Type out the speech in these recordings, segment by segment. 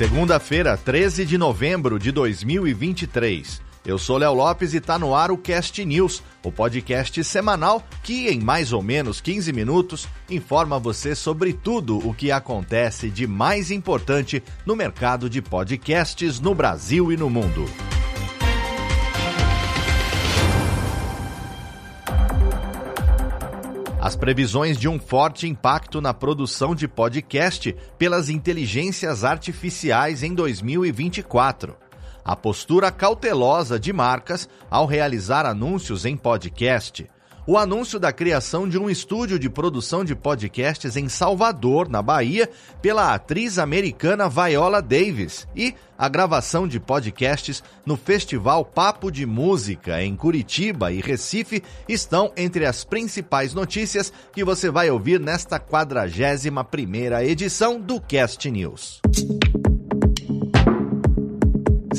Segunda-feira, 13 de novembro de 2023. Eu sou Léo Lopes e está no ar o Cast News, o podcast semanal que, em mais ou menos 15 minutos, informa você sobre tudo o que acontece de mais importante no mercado de podcasts no Brasil e no mundo. As previsões de um forte impacto na produção de podcast pelas inteligências artificiais em 2024. A postura cautelosa de marcas ao realizar anúncios em podcast o anúncio da criação de um estúdio de produção de podcasts em Salvador, na Bahia, pela atriz americana Viola Davis e a gravação de podcasts no Festival Papo de Música em Curitiba e Recife estão entre as principais notícias que você vai ouvir nesta 41 primeira edição do Cast News.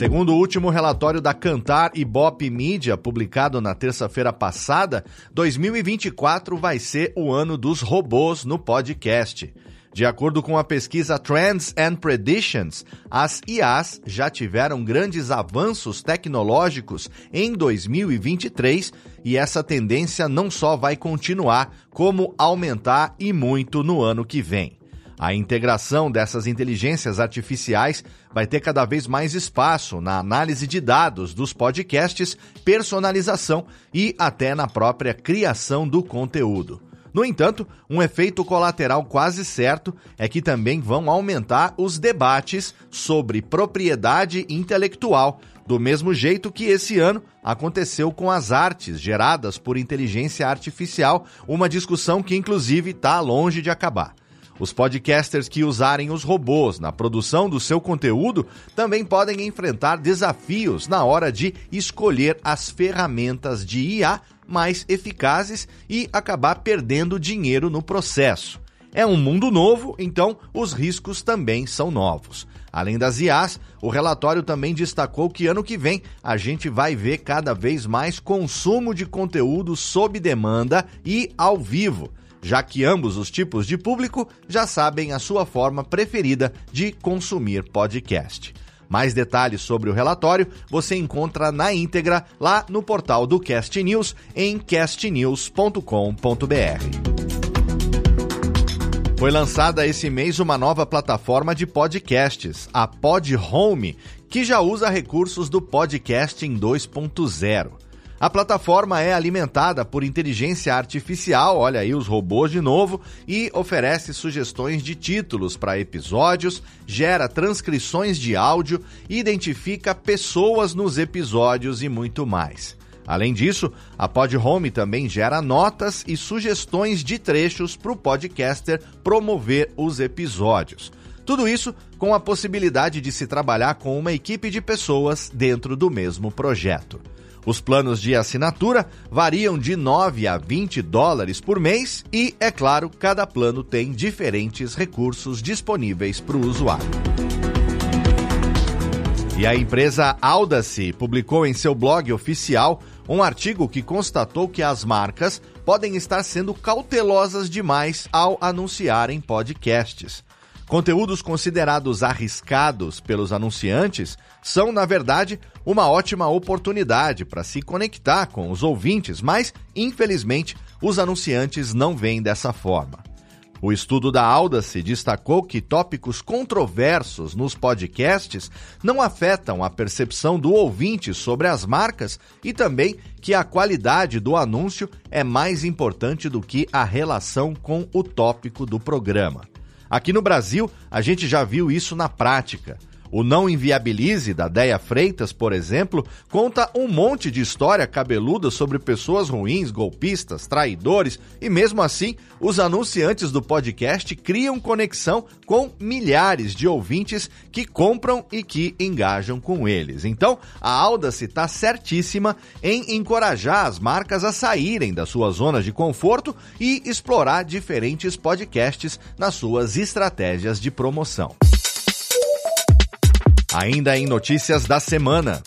Segundo o último relatório da Cantar e Bop Media, publicado na terça-feira passada, 2024 vai ser o ano dos robôs no podcast. De acordo com a pesquisa Trends and Predictions, as IAs já tiveram grandes avanços tecnológicos em 2023 e essa tendência não só vai continuar, como aumentar e muito no ano que vem. A integração dessas inteligências artificiais vai ter cada vez mais espaço na análise de dados dos podcasts, personalização e até na própria criação do conteúdo. No entanto, um efeito colateral quase certo é que também vão aumentar os debates sobre propriedade intelectual, do mesmo jeito que esse ano aconteceu com as artes geradas por inteligência artificial, uma discussão que inclusive está longe de acabar. Os podcasters que usarem os robôs na produção do seu conteúdo também podem enfrentar desafios na hora de escolher as ferramentas de IA mais eficazes e acabar perdendo dinheiro no processo. É um mundo novo, então os riscos também são novos. Além das IAs, o relatório também destacou que ano que vem a gente vai ver cada vez mais consumo de conteúdo sob demanda e ao vivo já que ambos os tipos de público já sabem a sua forma preferida de consumir podcast. Mais detalhes sobre o relatório você encontra na íntegra lá no portal do Cast News em castnews.com.br. Foi lançada esse mês uma nova plataforma de podcasts, a Pod Home, que já usa recursos do podcasting 2.0. A plataforma é alimentada por inteligência artificial, olha aí os robôs de novo, e oferece sugestões de títulos para episódios, gera transcrições de áudio, identifica pessoas nos episódios e muito mais. Além disso, a Pod Home também gera notas e sugestões de trechos para o podcaster promover os episódios. Tudo isso com a possibilidade de se trabalhar com uma equipe de pessoas dentro do mesmo projeto. Os planos de assinatura variam de 9 a 20 dólares por mês e, é claro, cada plano tem diferentes recursos disponíveis para o usuário. E a empresa Audacy publicou em seu blog oficial um artigo que constatou que as marcas podem estar sendo cautelosas demais ao anunciarem podcasts. Conteúdos considerados arriscados pelos anunciantes são, na verdade, uma ótima oportunidade para se conectar com os ouvintes, mas, infelizmente, os anunciantes não veem dessa forma. O estudo da Audacy destacou que tópicos controversos nos podcasts não afetam a percepção do ouvinte sobre as marcas e também que a qualidade do anúncio é mais importante do que a relação com o tópico do programa. Aqui no Brasil, a gente já viu isso na prática. O Não Inviabilize, da Deia Freitas, por exemplo, conta um monte de história cabeluda sobre pessoas ruins, golpistas, traidores, e mesmo assim, os anunciantes do podcast criam conexão com milhares de ouvintes que compram e que engajam com eles. Então, a Audacy está certíssima em encorajar as marcas a saírem da sua zona de conforto e explorar diferentes podcasts nas suas estratégias de promoção. Ainda em notícias da semana.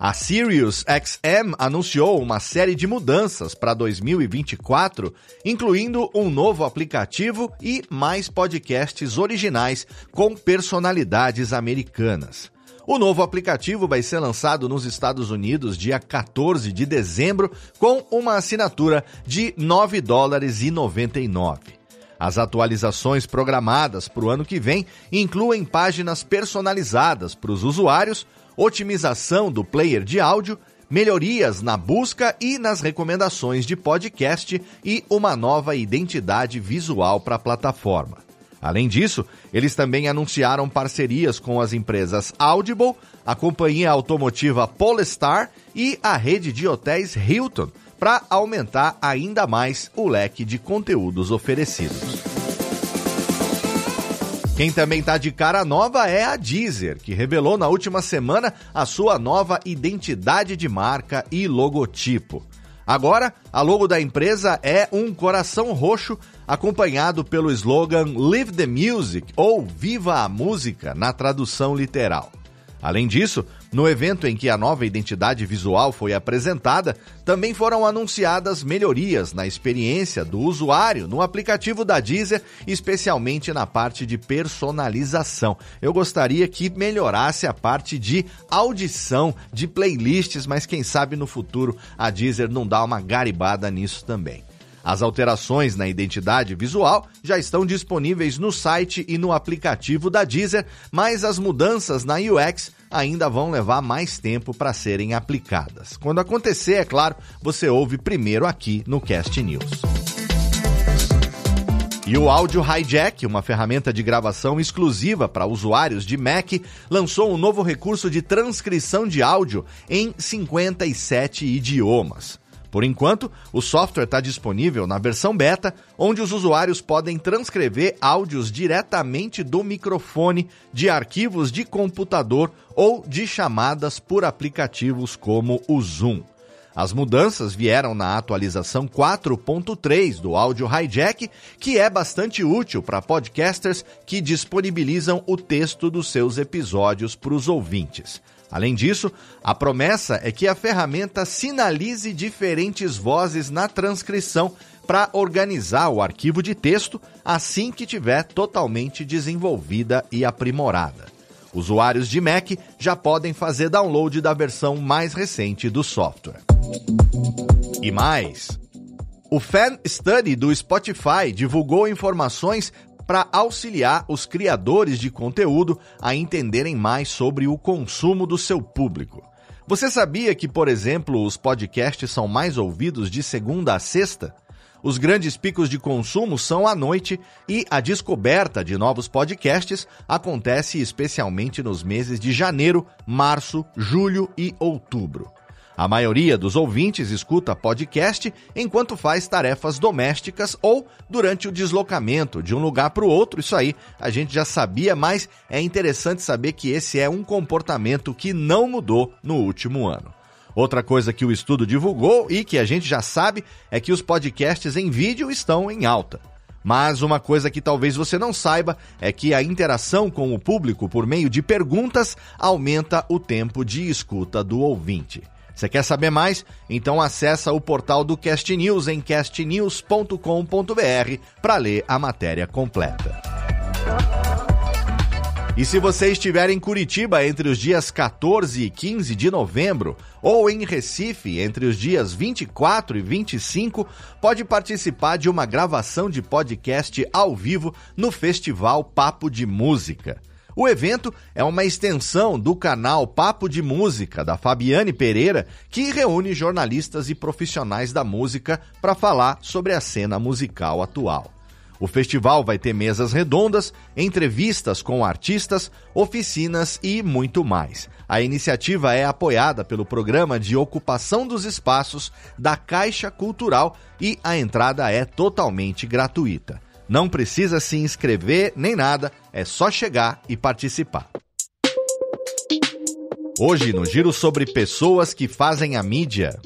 A Sirius XM anunciou uma série de mudanças para 2024, incluindo um novo aplicativo e mais podcasts originais com personalidades americanas. O novo aplicativo vai ser lançado nos Estados Unidos dia 14 de dezembro com uma assinatura de 9 dólares e 99. As atualizações programadas para o ano que vem incluem páginas personalizadas para os usuários, otimização do player de áudio, melhorias na busca e nas recomendações de podcast e uma nova identidade visual para a plataforma. Além disso, eles também anunciaram parcerias com as empresas Audible, a companhia automotiva Polestar e a rede de hotéis Hilton para aumentar ainda mais o leque de conteúdos oferecidos. Quem também está de cara nova é a Deezer, que revelou na última semana a sua nova identidade de marca e logotipo. Agora, a logo da empresa é um coração roxo acompanhado pelo slogan Live the Music ou Viva a Música na tradução literal. Além disso, no evento em que a nova identidade visual foi apresentada, também foram anunciadas melhorias na experiência do usuário no aplicativo da Deezer, especialmente na parte de personalização. Eu gostaria que melhorasse a parte de audição de playlists, mas quem sabe no futuro a Deezer não dá uma garibada nisso também. As alterações na identidade visual já estão disponíveis no site e no aplicativo da Deezer, mas as mudanças na UX ainda vão levar mais tempo para serem aplicadas. Quando acontecer, é claro, você ouve primeiro aqui no Cast News. E o Audio Hijack, uma ferramenta de gravação exclusiva para usuários de Mac, lançou um novo recurso de transcrição de áudio em 57 idiomas. Por enquanto, o software está disponível na versão beta, onde os usuários podem transcrever áudios diretamente do microfone de arquivos de computador ou de chamadas por aplicativos como o Zoom. As mudanças vieram na atualização 4.3 do Audio Hijack, que é bastante útil para podcasters que disponibilizam o texto dos seus episódios para os ouvintes. Além disso, a promessa é que a ferramenta sinalize diferentes vozes na transcrição para organizar o arquivo de texto assim que tiver totalmente desenvolvida e aprimorada. Usuários de Mac já podem fazer download da versão mais recente do software. E mais, o Fan Study do Spotify divulgou informações para auxiliar os criadores de conteúdo a entenderem mais sobre o consumo do seu público. Você sabia que, por exemplo, os podcasts são mais ouvidos de segunda a sexta? Os grandes picos de consumo são à noite e a descoberta de novos podcasts acontece especialmente nos meses de janeiro, março, julho e outubro. A maioria dos ouvintes escuta podcast enquanto faz tarefas domésticas ou durante o deslocamento de um lugar para o outro. Isso aí a gente já sabia, mas é interessante saber que esse é um comportamento que não mudou no último ano. Outra coisa que o estudo divulgou e que a gente já sabe é que os podcasts em vídeo estão em alta. Mas uma coisa que talvez você não saiba é que a interação com o público por meio de perguntas aumenta o tempo de escuta do ouvinte. Você quer saber mais? Então acessa o portal do Cast News em castnews.com.br para ler a matéria completa. E se você estiver em Curitiba entre os dias 14 e 15 de novembro, ou em Recife entre os dias 24 e 25, pode participar de uma gravação de podcast ao vivo no Festival Papo de Música. O evento é uma extensão do canal Papo de Música da Fabiane Pereira, que reúne jornalistas e profissionais da música para falar sobre a cena musical atual. O festival vai ter mesas redondas, entrevistas com artistas, oficinas e muito mais. A iniciativa é apoiada pelo Programa de Ocupação dos Espaços da Caixa Cultural e a entrada é totalmente gratuita. Não precisa se inscrever nem nada, é só chegar e participar. Hoje, no giro sobre pessoas que fazem a mídia.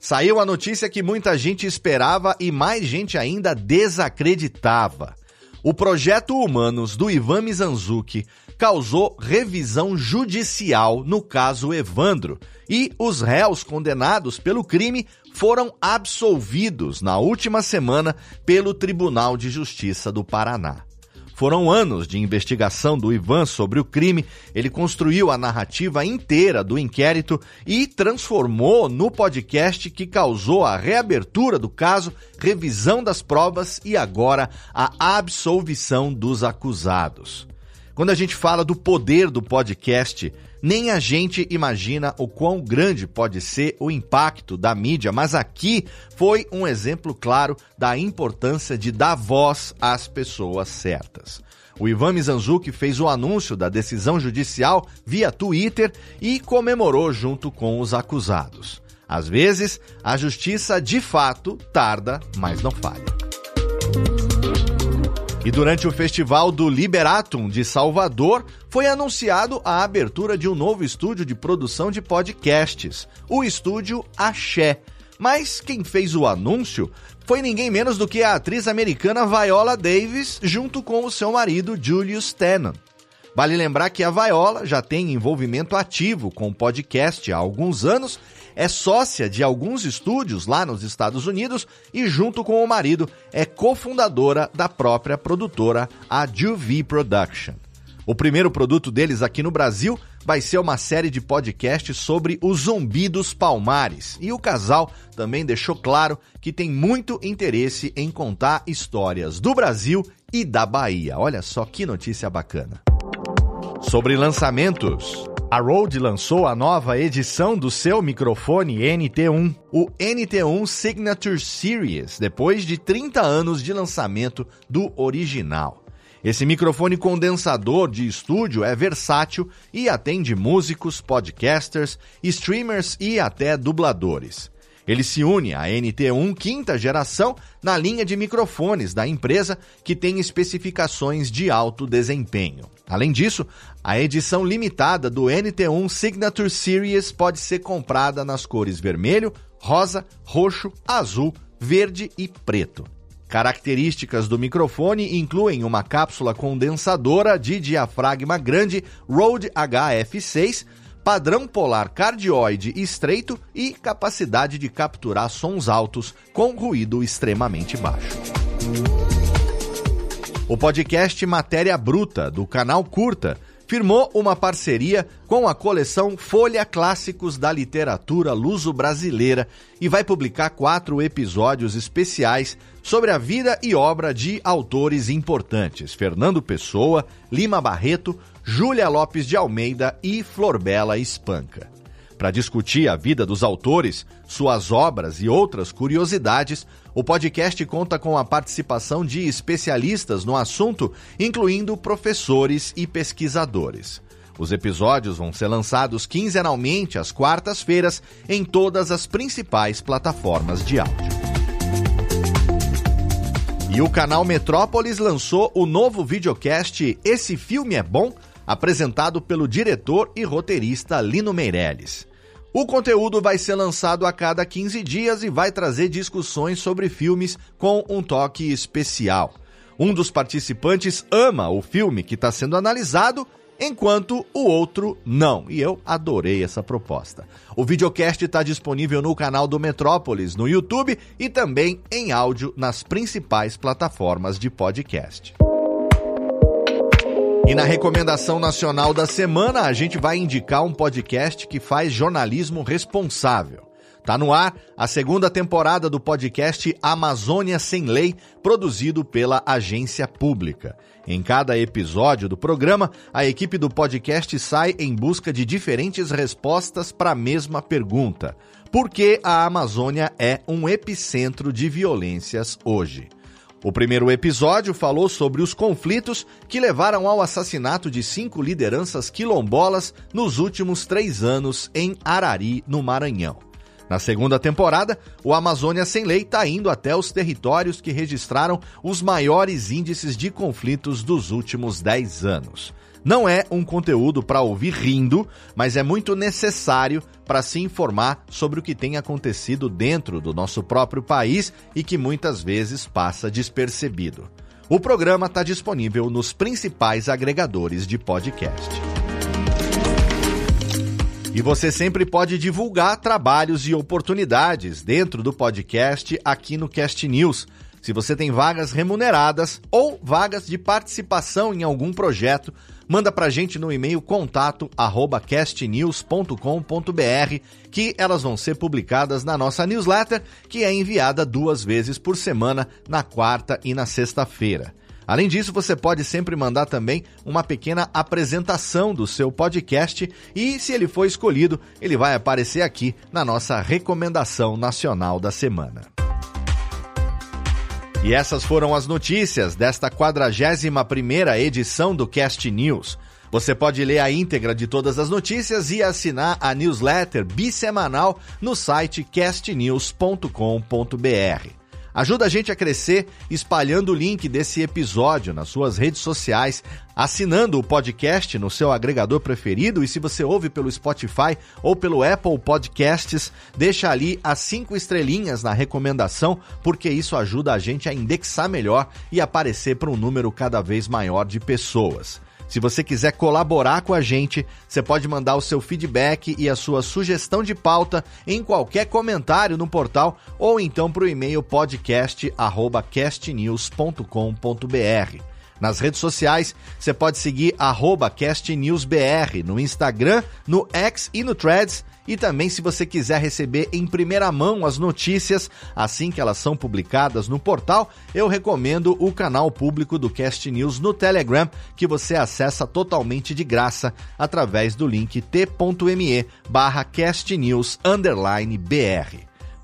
Saiu a notícia que muita gente esperava e mais gente ainda desacreditava. O projeto Humanos do Ivan Mizanzuki causou revisão judicial no caso Evandro e os réus condenados pelo crime foram absolvidos na última semana pelo Tribunal de Justiça do Paraná. Foram anos de investigação do Ivan sobre o crime. Ele construiu a narrativa inteira do inquérito e transformou no podcast que causou a reabertura do caso, revisão das provas e agora a absolvição dos acusados. Quando a gente fala do poder do podcast, nem a gente imagina o quão grande pode ser o impacto da mídia, mas aqui foi um exemplo claro da importância de dar voz às pessoas certas. O Ivan Mizanzuki fez o anúncio da decisão judicial via Twitter e comemorou junto com os acusados. Às vezes, a justiça de fato tarda, mas não falha. E durante o festival do Liberatum de Salvador, foi anunciado a abertura de um novo estúdio de produção de podcasts, o estúdio Axé. Mas quem fez o anúncio foi ninguém menos do que a atriz americana Viola Davis, junto com o seu marido Julius Tennant. Vale lembrar que a Viola já tem envolvimento ativo com o podcast há alguns anos é sócia de alguns estúdios lá nos Estados Unidos e, junto com o marido, é cofundadora da própria produtora, a Juvi Production. O primeiro produto deles aqui no Brasil vai ser uma série de podcasts sobre o zumbi dos palmares. E o casal também deixou claro que tem muito interesse em contar histórias do Brasil e da Bahia. Olha só que notícia bacana. Sobre lançamentos. A Rode lançou a nova edição do seu microfone NT1, o NT1 Signature Series, depois de 30 anos de lançamento do original. Esse microfone condensador de estúdio é versátil e atende músicos, podcasters, streamers e até dubladores. Ele se une à NT1 quinta geração na linha de microfones da empresa, que tem especificações de alto desempenho. Além disso, a edição limitada do NT1 Signature Series pode ser comprada nas cores vermelho, rosa, roxo, azul, verde e preto. Características do microfone incluem uma cápsula condensadora de diafragma grande Rode HF6 padrão polar cardioide estreito e capacidade de capturar sons altos com ruído extremamente baixo. O podcast Matéria Bruta, do canal Curta, firmou uma parceria com a coleção Folha Clássicos da Literatura Luso-Brasileira e vai publicar quatro episódios especiais sobre a vida e obra de autores importantes: Fernando Pessoa, Lima Barreto, Júlia Lopes de Almeida e Florbela Espanca. Para discutir a vida dos autores, suas obras e outras curiosidades, o podcast conta com a participação de especialistas no assunto, incluindo professores e pesquisadores. Os episódios vão ser lançados quinzenalmente às quartas-feiras em todas as principais plataformas de áudio. E o canal Metrópolis lançou o novo videocast Esse Filme é Bom, apresentado pelo diretor e roteirista Lino Meirelles. O conteúdo vai ser lançado a cada 15 dias e vai trazer discussões sobre filmes com um toque especial. Um dos participantes ama o filme que está sendo analisado enquanto o outro não. E eu adorei essa proposta. O videocast está disponível no canal do Metrópolis no YouTube e também em áudio nas principais plataformas de podcast. E na recomendação nacional da semana, a gente vai indicar um podcast que faz jornalismo responsável. Tá no ar a segunda temporada do podcast Amazônia Sem Lei, produzido pela agência pública. Em cada episódio do programa, a equipe do podcast sai em busca de diferentes respostas para a mesma pergunta: por que a Amazônia é um epicentro de violências hoje? O primeiro episódio falou sobre os conflitos que levaram ao assassinato de cinco lideranças quilombolas nos últimos três anos em Arari, no Maranhão. Na segunda temporada, o Amazônia Sem Lei está indo até os territórios que registraram os maiores índices de conflitos dos últimos dez anos. Não é um conteúdo para ouvir rindo, mas é muito necessário para se informar sobre o que tem acontecido dentro do nosso próprio país e que muitas vezes passa despercebido. O programa está disponível nos principais agregadores de podcast. E você sempre pode divulgar trabalhos e oportunidades dentro do podcast aqui no Cast News. Se você tem vagas remuneradas ou vagas de participação em algum projeto, manda pra gente no e-mail contato arroba castnews.com.br que elas vão ser publicadas na nossa newsletter, que é enviada duas vezes por semana, na quarta e na sexta-feira. Além disso, você pode sempre mandar também uma pequena apresentação do seu podcast e, se ele for escolhido, ele vai aparecer aqui na nossa recomendação nacional da semana. E essas foram as notícias desta 41ª edição do Cast News. Você pode ler a íntegra de todas as notícias e assinar a newsletter bissemanal no site castnews.com.br. Ajuda a gente a crescer espalhando o link desse episódio nas suas redes sociais, assinando o podcast no seu agregador preferido e se você ouve pelo Spotify ou pelo Apple Podcasts, deixa ali as cinco estrelinhas na recomendação, porque isso ajuda a gente a indexar melhor e aparecer para um número cada vez maior de pessoas. Se você quiser colaborar com a gente, você pode mandar o seu feedback e a sua sugestão de pauta em qualquer comentário no portal ou então para o e-mail podcast@castnews.com.br. Nas redes sociais, você pode seguir castnewsbr no Instagram, no X e no Threads e também, se você quiser receber em primeira mão as notícias assim que elas são publicadas no portal, eu recomendo o canal público do Cast News no Telegram, que você acessa totalmente de graça através do link t.me barra castnews_br.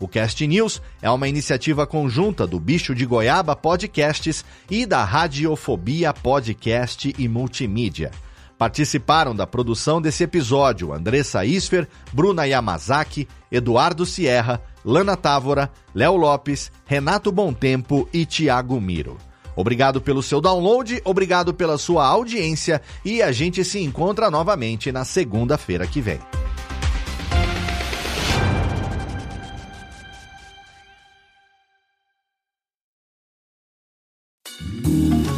O Cast News é uma iniciativa conjunta do Bicho de Goiaba Podcasts e da Radiofobia Podcast e Multimídia. Participaram da produção desse episódio Andressa Isfer, Bruna Yamazaki, Eduardo Sierra, Lana Távora, Léo Lopes, Renato Tempo e Tiago Miro. Obrigado pelo seu download, obrigado pela sua audiência e a gente se encontra novamente na segunda-feira que vem.